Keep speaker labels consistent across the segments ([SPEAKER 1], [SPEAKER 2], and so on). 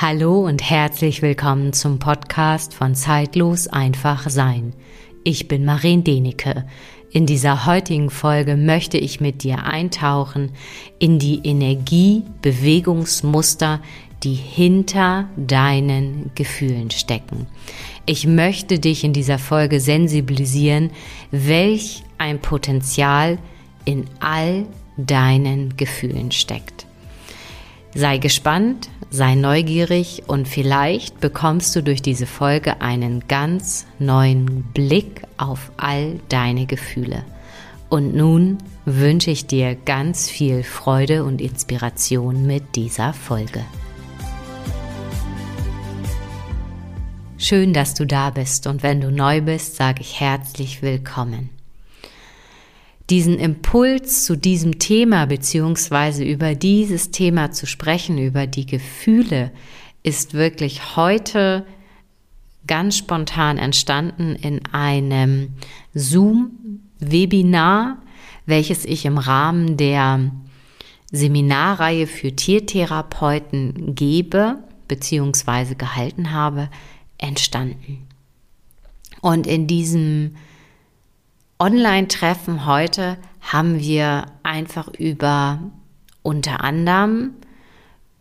[SPEAKER 1] Hallo und herzlich willkommen zum Podcast von Zeitlos einfach sein. Ich bin Marien Denecke. In dieser heutigen Folge möchte ich mit dir eintauchen in die Energie-Bewegungsmuster, die hinter deinen Gefühlen stecken. Ich möchte dich in dieser Folge sensibilisieren, welch ein Potenzial in all deinen Gefühlen steckt. Sei gespannt, sei neugierig und vielleicht bekommst du durch diese Folge einen ganz neuen Blick auf all deine Gefühle. Und nun wünsche ich dir ganz viel Freude und Inspiration mit dieser Folge. Schön, dass du da bist und wenn du neu bist, sage ich herzlich willkommen diesen Impuls zu diesem Thema beziehungsweise über dieses Thema zu sprechen, über die Gefühle, ist wirklich heute ganz spontan entstanden in einem Zoom-Webinar, welches ich im Rahmen der Seminarreihe für Tiertherapeuten gebe beziehungsweise gehalten habe, entstanden. Und in diesem Online-Treffen heute haben wir einfach über unter anderem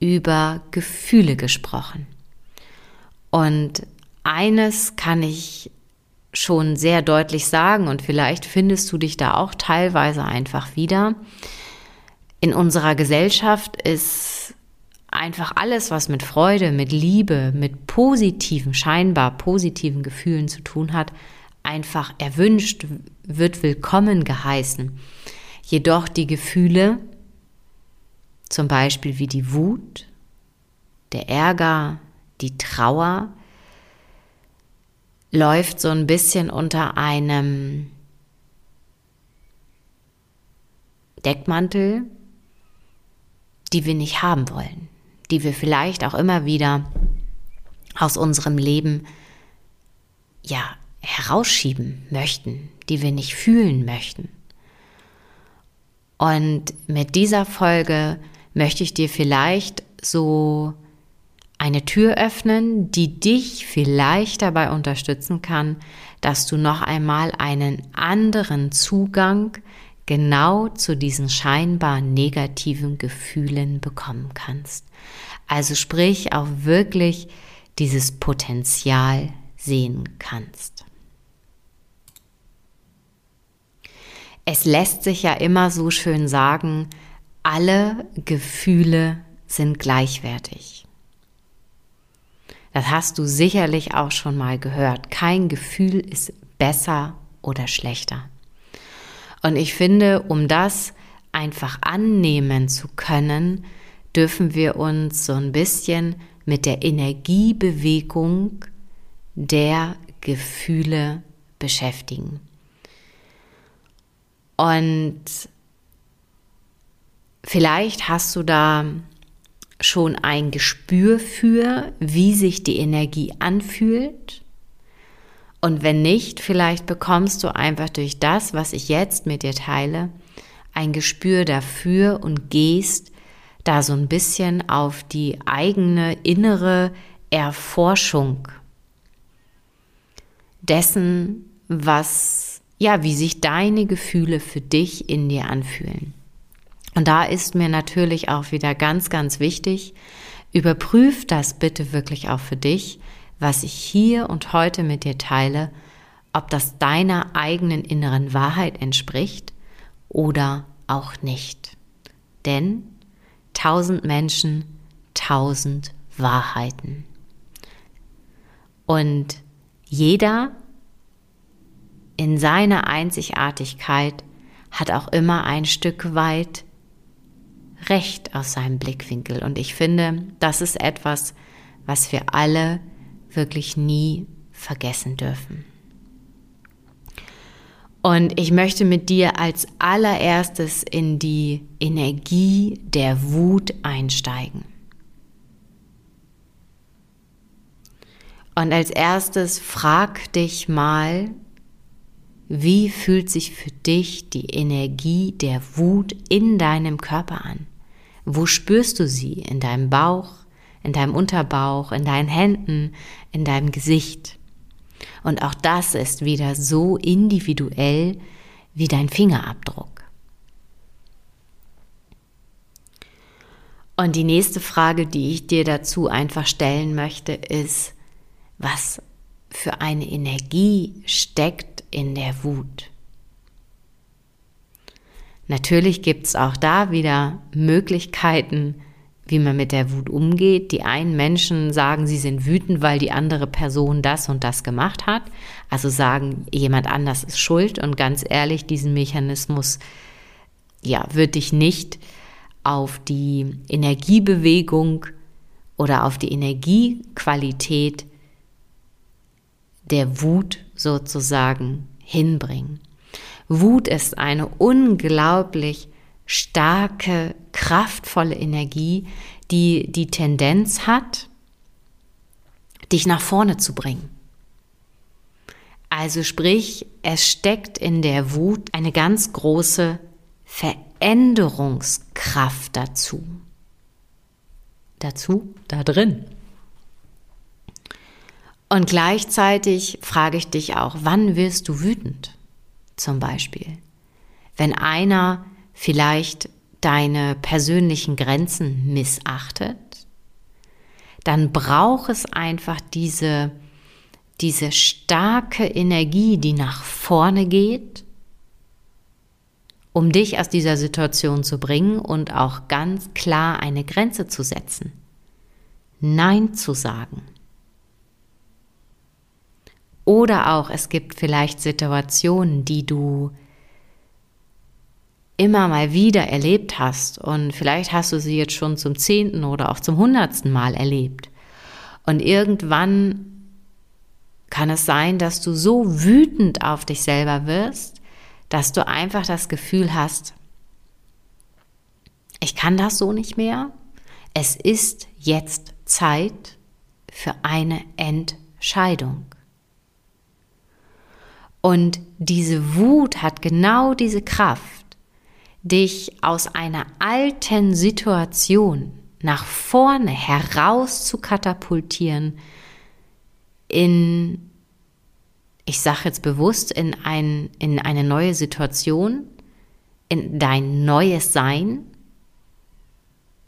[SPEAKER 1] über Gefühle gesprochen. Und eines kann ich schon sehr deutlich sagen und vielleicht findest du dich da auch teilweise einfach wieder. In unserer Gesellschaft ist einfach alles, was mit Freude, mit Liebe, mit positiven, scheinbar positiven Gefühlen zu tun hat, einfach erwünscht, wird willkommen geheißen. Jedoch die Gefühle, zum Beispiel wie die Wut, der Ärger, die Trauer, läuft so ein bisschen unter einem Deckmantel, die wir nicht haben wollen, die wir vielleicht auch immer wieder aus unserem Leben ja herausschieben möchten, die wir nicht fühlen möchten. Und mit dieser Folge möchte ich dir vielleicht so eine Tür öffnen, die dich vielleicht dabei unterstützen kann, dass du noch einmal einen anderen Zugang genau zu diesen scheinbar negativen Gefühlen bekommen kannst. Also sprich auch wirklich dieses Potenzial sehen kannst. Es lässt sich ja immer so schön sagen, alle Gefühle sind gleichwertig. Das hast du sicherlich auch schon mal gehört. Kein Gefühl ist besser oder schlechter. Und ich finde, um das einfach annehmen zu können, dürfen wir uns so ein bisschen mit der Energiebewegung der Gefühle beschäftigen. Und vielleicht hast du da schon ein Gespür für, wie sich die Energie anfühlt. Und wenn nicht, vielleicht bekommst du einfach durch das, was ich jetzt mit dir teile, ein Gespür dafür und gehst da so ein bisschen auf die eigene innere Erforschung dessen, was ja, wie sich deine Gefühle für dich in dir anfühlen. Und da ist mir natürlich auch wieder ganz, ganz wichtig, überprüf das bitte wirklich auch für dich, was ich hier und heute mit dir teile, ob das deiner eigenen inneren Wahrheit entspricht oder auch nicht. Denn tausend Menschen, tausend Wahrheiten. Und jeder in seiner Einzigartigkeit hat auch immer ein Stück weit Recht aus seinem Blickwinkel. Und ich finde, das ist etwas, was wir alle wirklich nie vergessen dürfen. Und ich möchte mit dir als allererstes in die Energie der Wut einsteigen. Und als erstes frag dich mal, wie fühlt sich für dich die Energie der Wut in deinem Körper an? Wo spürst du sie? In deinem Bauch, in deinem Unterbauch, in deinen Händen, in deinem Gesicht. Und auch das ist wieder so individuell wie dein Fingerabdruck. Und die nächste Frage, die ich dir dazu einfach stellen möchte, ist, was für eine Energie steckt in der Wut? Natürlich gibt es auch da wieder Möglichkeiten, wie man mit der Wut umgeht. Die einen Menschen sagen, sie sind wütend, weil die andere Person das und das gemacht hat. Also sagen, jemand anders ist schuld. Und ganz ehrlich, diesen Mechanismus, ja, wird dich nicht auf die Energiebewegung oder auf die Energiequalität der Wut sozusagen hinbringen. Wut ist eine unglaublich starke, kraftvolle Energie, die die Tendenz hat, dich nach vorne zu bringen. Also sprich, es steckt in der Wut eine ganz große Veränderungskraft dazu. Dazu, da drin. Und gleichzeitig frage ich dich auch, wann wirst du wütend? Zum Beispiel. Wenn einer vielleicht deine persönlichen Grenzen missachtet, dann braucht es einfach diese, diese starke Energie, die nach vorne geht, um dich aus dieser Situation zu bringen und auch ganz klar eine Grenze zu setzen. Nein zu sagen. Oder auch es gibt vielleicht Situationen, die du immer mal wieder erlebt hast und vielleicht hast du sie jetzt schon zum zehnten oder auch zum hundertsten Mal erlebt. Und irgendwann kann es sein, dass du so wütend auf dich selber wirst, dass du einfach das Gefühl hast, ich kann das so nicht mehr. Es ist jetzt Zeit für eine Entscheidung. Und diese Wut hat genau diese Kraft, dich aus einer alten Situation nach vorne heraus zu katapultieren in, ich sage jetzt bewusst, in, ein, in eine neue Situation, in dein neues Sein,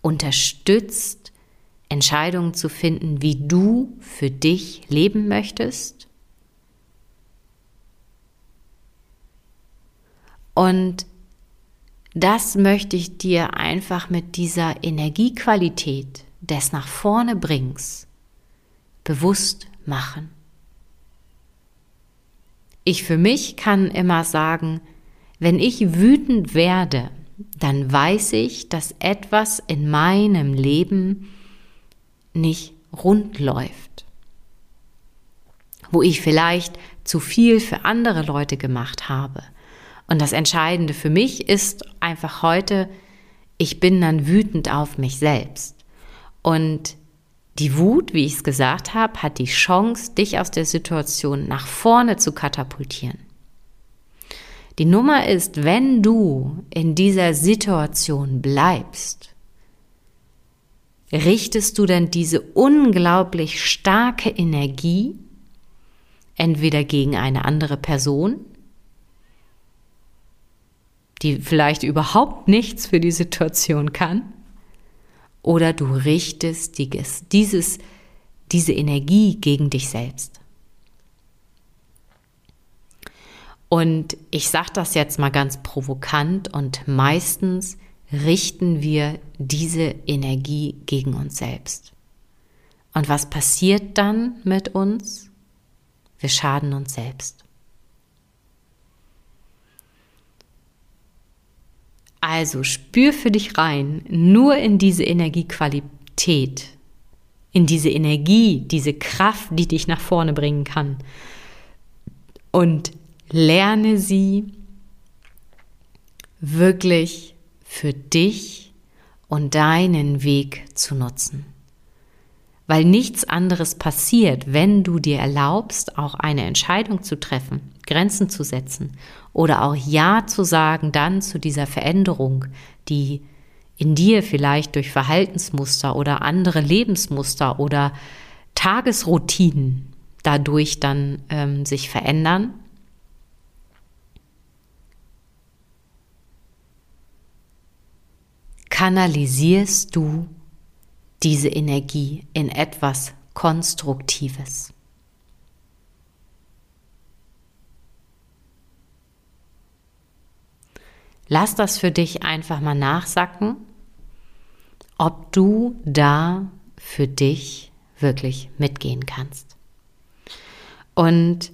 [SPEAKER 1] unterstützt, Entscheidungen zu finden, wie du für dich leben möchtest Und das möchte ich dir einfach mit dieser Energiequalität des nach vorne bringst bewusst machen. Ich für mich kann immer sagen, wenn ich wütend werde, dann weiß ich, dass etwas in meinem Leben nicht rund läuft. Wo ich vielleicht zu viel für andere Leute gemacht habe und das Entscheidende für mich ist einfach heute, ich bin dann wütend auf mich selbst. Und die Wut, wie ich es gesagt habe, hat die Chance, dich aus der Situation nach vorne zu katapultieren. Die Nummer ist, wenn du in dieser Situation bleibst, richtest du dann diese unglaublich starke Energie entweder gegen eine andere Person die vielleicht überhaupt nichts für die Situation kann, oder du richtest dieses, diese Energie gegen dich selbst. Und ich sage das jetzt mal ganz provokant und meistens richten wir diese Energie gegen uns selbst. Und was passiert dann mit uns? Wir schaden uns selbst. Also spür für dich rein, nur in diese Energiequalität, in diese Energie, diese Kraft, die dich nach vorne bringen kann. Und lerne sie wirklich für dich und deinen Weg zu nutzen. Weil nichts anderes passiert, wenn du dir erlaubst, auch eine Entscheidung zu treffen Grenzen zu setzen oder auch Ja zu sagen dann zu dieser Veränderung, die in dir vielleicht durch Verhaltensmuster oder andere Lebensmuster oder Tagesroutinen dadurch dann ähm, sich verändern. Kanalisierst du diese Energie in etwas Konstruktives. Lass das für dich einfach mal nachsacken, ob du da für dich wirklich mitgehen kannst. Und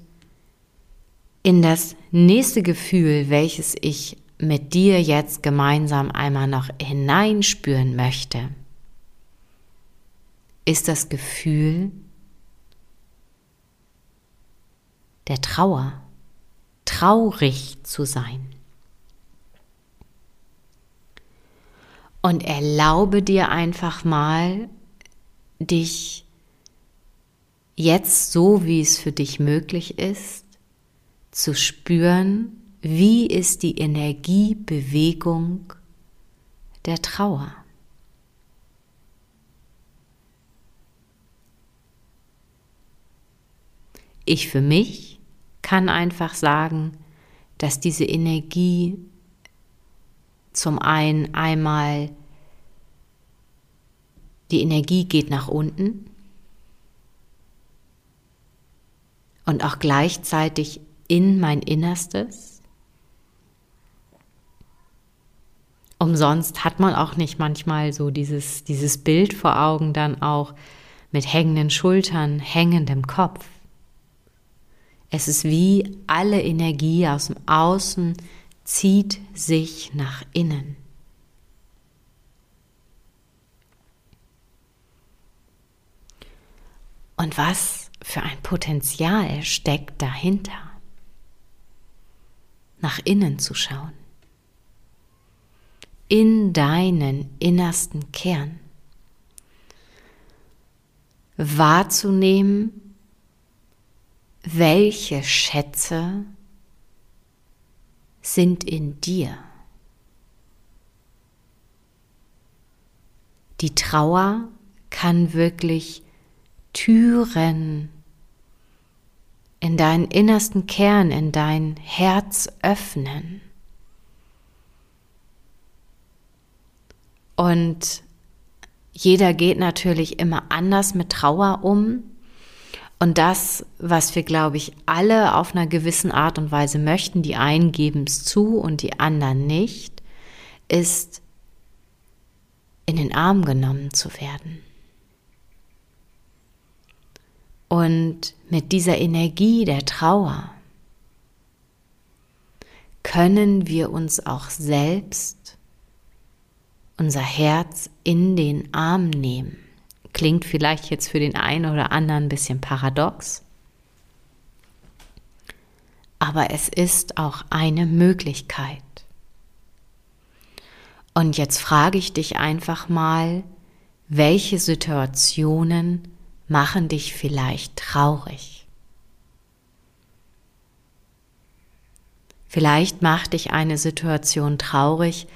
[SPEAKER 1] in das nächste Gefühl, welches ich mit dir jetzt gemeinsam einmal noch hineinspüren möchte, ist das Gefühl der Trauer, traurig zu sein. Und erlaube dir einfach mal, dich jetzt so, wie es für dich möglich ist, zu spüren, wie ist die Energiebewegung der Trauer. Ich für mich kann einfach sagen, dass diese Energie zum einen einmal die Energie geht nach unten und auch gleichzeitig in mein Innerstes. Umsonst hat man auch nicht manchmal so dieses, dieses Bild vor Augen dann auch mit hängenden Schultern, hängendem Kopf. Es ist wie alle Energie aus dem Außen zieht sich nach innen. Und was für ein Potenzial steckt dahinter, nach innen zu schauen, in deinen innersten Kern, wahrzunehmen, welche Schätze sind in dir. Die Trauer kann wirklich Türen in deinen innersten Kern, in dein Herz öffnen. Und jeder geht natürlich immer anders mit Trauer um. Und das, was wir, glaube ich, alle auf einer gewissen Art und Weise möchten, die einen geben es zu und die anderen nicht, ist in den Arm genommen zu werden. Und mit dieser Energie der Trauer können wir uns auch selbst unser Herz in den Arm nehmen. Klingt vielleicht jetzt für den einen oder anderen ein bisschen paradox, aber es ist auch eine Möglichkeit. Und jetzt frage ich dich einfach mal, welche Situationen machen dich vielleicht traurig? Vielleicht macht dich eine Situation traurig,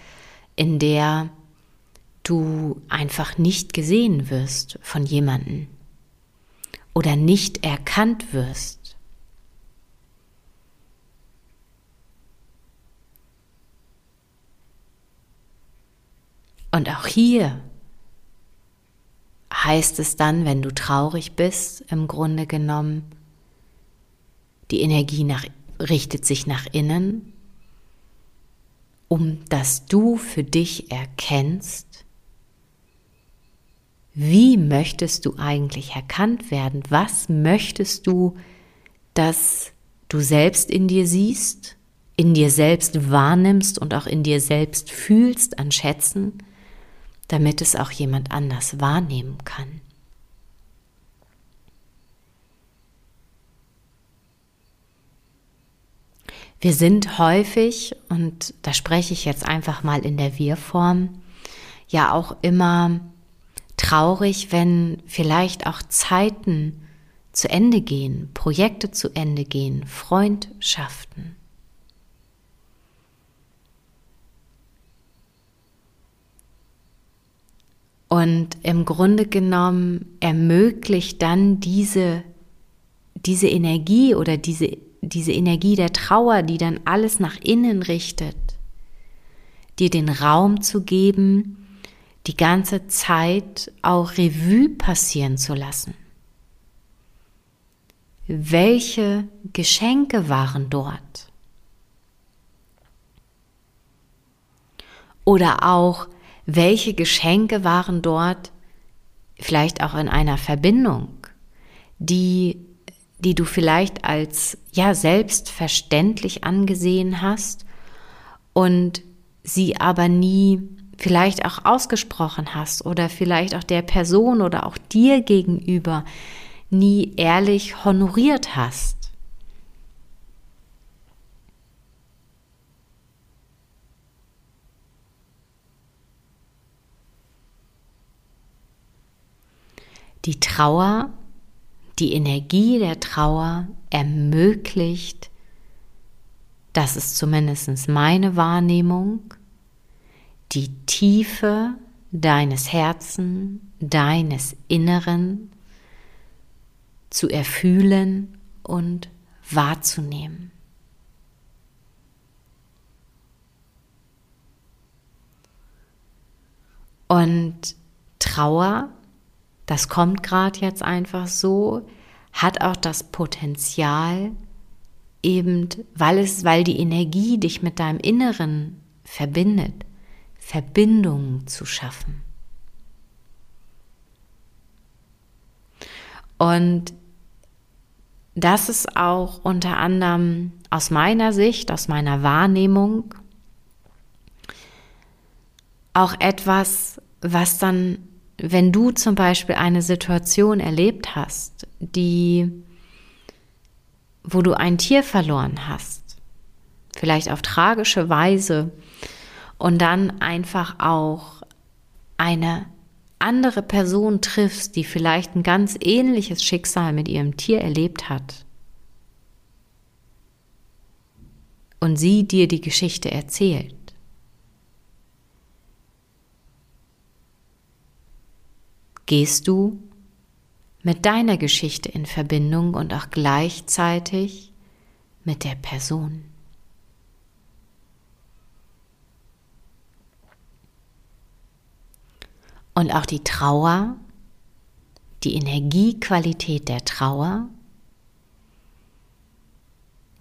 [SPEAKER 1] in der du einfach nicht gesehen wirst von jemandem oder nicht erkannt wirst. Und auch hier heißt es dann, wenn du traurig bist, im Grunde genommen, die Energie nach, richtet sich nach innen, um dass du für dich erkennst, wie möchtest du eigentlich erkannt werden? Was möchtest du, dass du selbst in dir siehst, in dir selbst wahrnimmst und auch in dir selbst fühlst an Schätzen, damit es auch jemand anders wahrnehmen kann? Wir sind häufig, und da spreche ich jetzt einfach mal in der Wir-Form, ja auch immer traurig, wenn vielleicht auch Zeiten zu Ende gehen, Projekte zu Ende gehen, Freundschaften. Und im Grunde genommen ermöglicht dann diese, diese Energie oder diese, diese Energie der Trauer, die dann alles nach innen richtet, dir den Raum zu geben, die ganze Zeit auch Revue passieren zu lassen. Welche Geschenke waren dort? Oder auch, welche Geschenke waren dort, vielleicht auch in einer Verbindung, die, die du vielleicht als ja selbstverständlich angesehen hast und sie aber nie vielleicht auch ausgesprochen hast oder vielleicht auch der Person oder auch dir gegenüber nie ehrlich honoriert hast. Die Trauer, die Energie der Trauer ermöglicht, das ist zumindest meine Wahrnehmung, die Tiefe deines Herzen, deines Inneren zu erfühlen und wahrzunehmen. Und Trauer das kommt gerade jetzt einfach so, hat auch das Potenzial, eben, weil es, weil die Energie dich mit deinem Inneren verbindet, Verbindungen zu schaffen. Und das ist auch unter anderem aus meiner Sicht, aus meiner Wahrnehmung auch etwas, was dann wenn du zum Beispiel eine Situation erlebt hast, die, wo du ein Tier verloren hast, vielleicht auf tragische Weise, und dann einfach auch eine andere Person triffst, die vielleicht ein ganz ähnliches Schicksal mit ihrem Tier erlebt hat, und sie dir die Geschichte erzählt, gehst du mit deiner Geschichte in Verbindung und auch gleichzeitig mit der Person. Und auch die Trauer, die Energiequalität der Trauer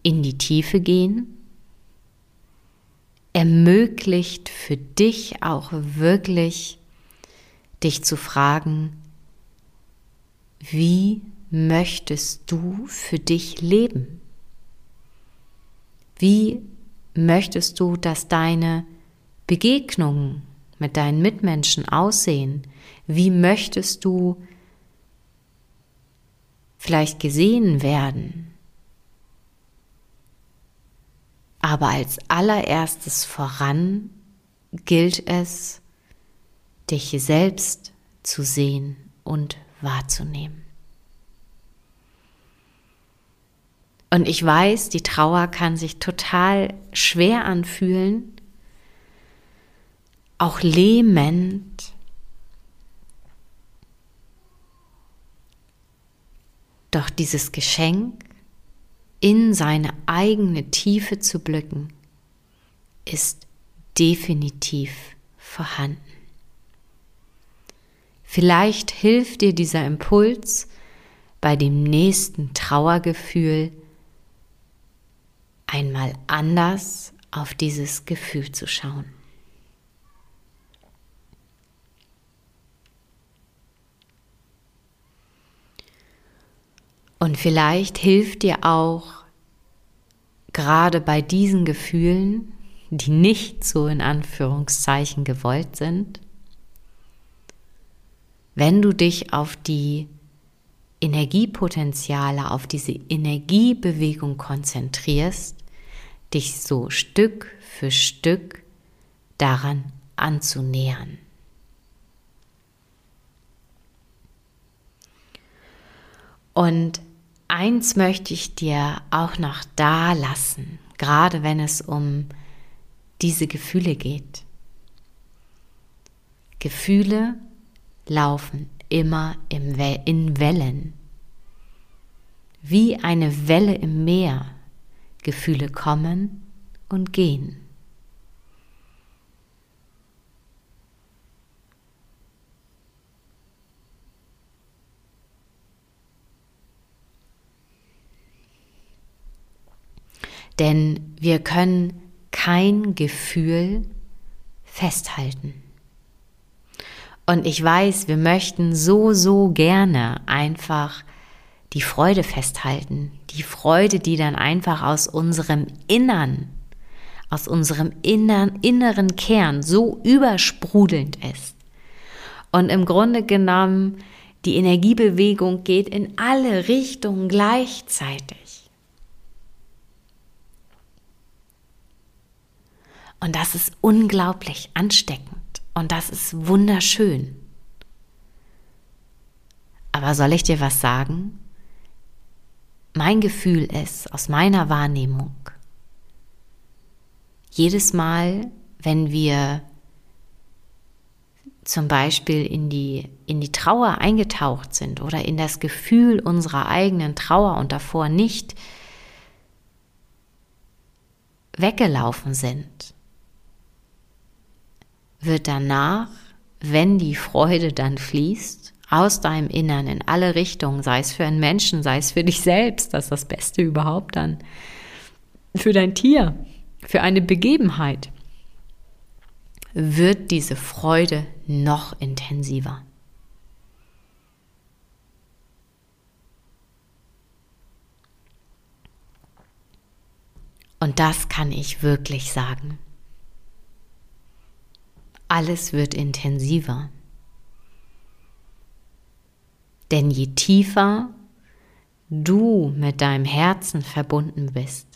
[SPEAKER 1] in die Tiefe gehen, ermöglicht für dich auch wirklich dich zu fragen, wie möchtest du für dich leben? Wie möchtest du, dass deine Begegnungen mit deinen Mitmenschen aussehen? Wie möchtest du vielleicht gesehen werden? Aber als allererstes voran gilt es, dich selbst zu sehen und wahrzunehmen. Und ich weiß, die Trauer kann sich total schwer anfühlen, auch lähmend. Doch dieses Geschenk, in seine eigene Tiefe zu blicken, ist definitiv vorhanden. Vielleicht hilft dir dieser Impuls bei dem nächsten Trauergefühl einmal anders auf dieses Gefühl zu schauen. Und vielleicht hilft dir auch gerade bei diesen Gefühlen, die nicht so in Anführungszeichen gewollt sind, wenn du dich auf die Energiepotenziale, auf diese Energiebewegung konzentrierst, dich so Stück für Stück daran anzunähern. Und eins möchte ich dir auch noch da lassen, gerade wenn es um diese Gefühle geht. Gefühle laufen immer in Wellen. Wie eine Welle im Meer. Gefühle kommen und gehen. Denn wir können kein Gefühl festhalten. Und ich weiß, wir möchten so, so gerne einfach die Freude festhalten. Die Freude, die dann einfach aus unserem Innern, aus unserem innern, inneren Kern so übersprudelnd ist. Und im Grunde genommen, die Energiebewegung geht in alle Richtungen gleichzeitig. Und das ist unglaublich ansteckend. Und das ist wunderschön. Aber soll ich dir was sagen? Mein Gefühl ist aus meiner Wahrnehmung, jedes Mal, wenn wir zum Beispiel in die, in die Trauer eingetaucht sind oder in das Gefühl unserer eigenen Trauer und davor nicht weggelaufen sind, wird danach, wenn die Freude dann fließt, aus deinem Innern in alle Richtungen, sei es für einen Menschen, sei es für dich selbst, das ist das Beste überhaupt dann, für dein Tier, für eine Begebenheit, wird diese Freude noch intensiver. Und das kann ich wirklich sagen alles wird intensiver. Denn je tiefer du mit deinem Herzen verbunden bist,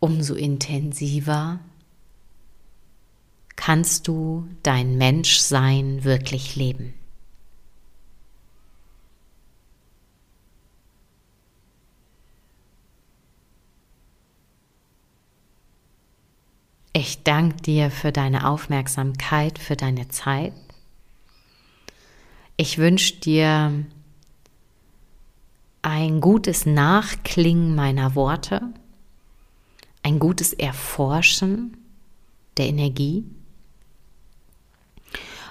[SPEAKER 1] umso intensiver kannst du dein Menschsein wirklich leben. Ich danke dir für deine Aufmerksamkeit, für deine Zeit. Ich wünsche dir ein gutes Nachklingen meiner Worte, ein gutes Erforschen der Energie.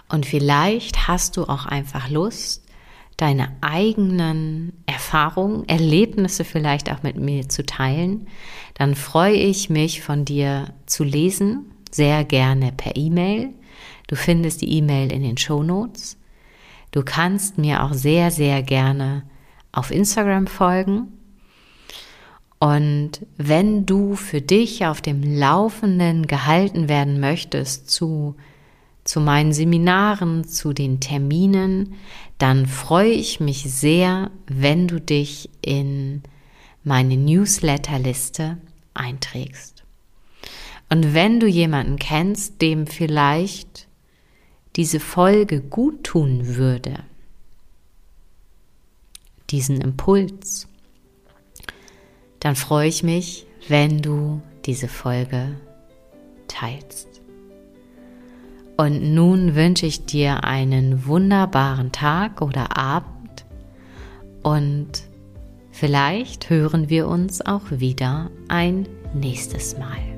[SPEAKER 1] Und vielleicht hast du auch einfach Lust, deine eigenen Erfahrungen, Erlebnisse vielleicht auch mit mir zu teilen, dann freue ich mich von dir zu lesen, sehr gerne per E-Mail. Du findest die E-Mail in den Show Notes. Du kannst mir auch sehr, sehr gerne auf Instagram folgen. Und wenn du für dich auf dem Laufenden gehalten werden möchtest zu zu meinen Seminaren, zu den Terminen, dann freue ich mich sehr, wenn du dich in meine Newsletterliste einträgst. Und wenn du jemanden kennst, dem vielleicht diese Folge gut tun würde, diesen Impuls, dann freue ich mich, wenn du diese Folge teilst. Und nun wünsche ich dir einen wunderbaren Tag oder Abend und vielleicht hören wir uns auch wieder ein nächstes Mal.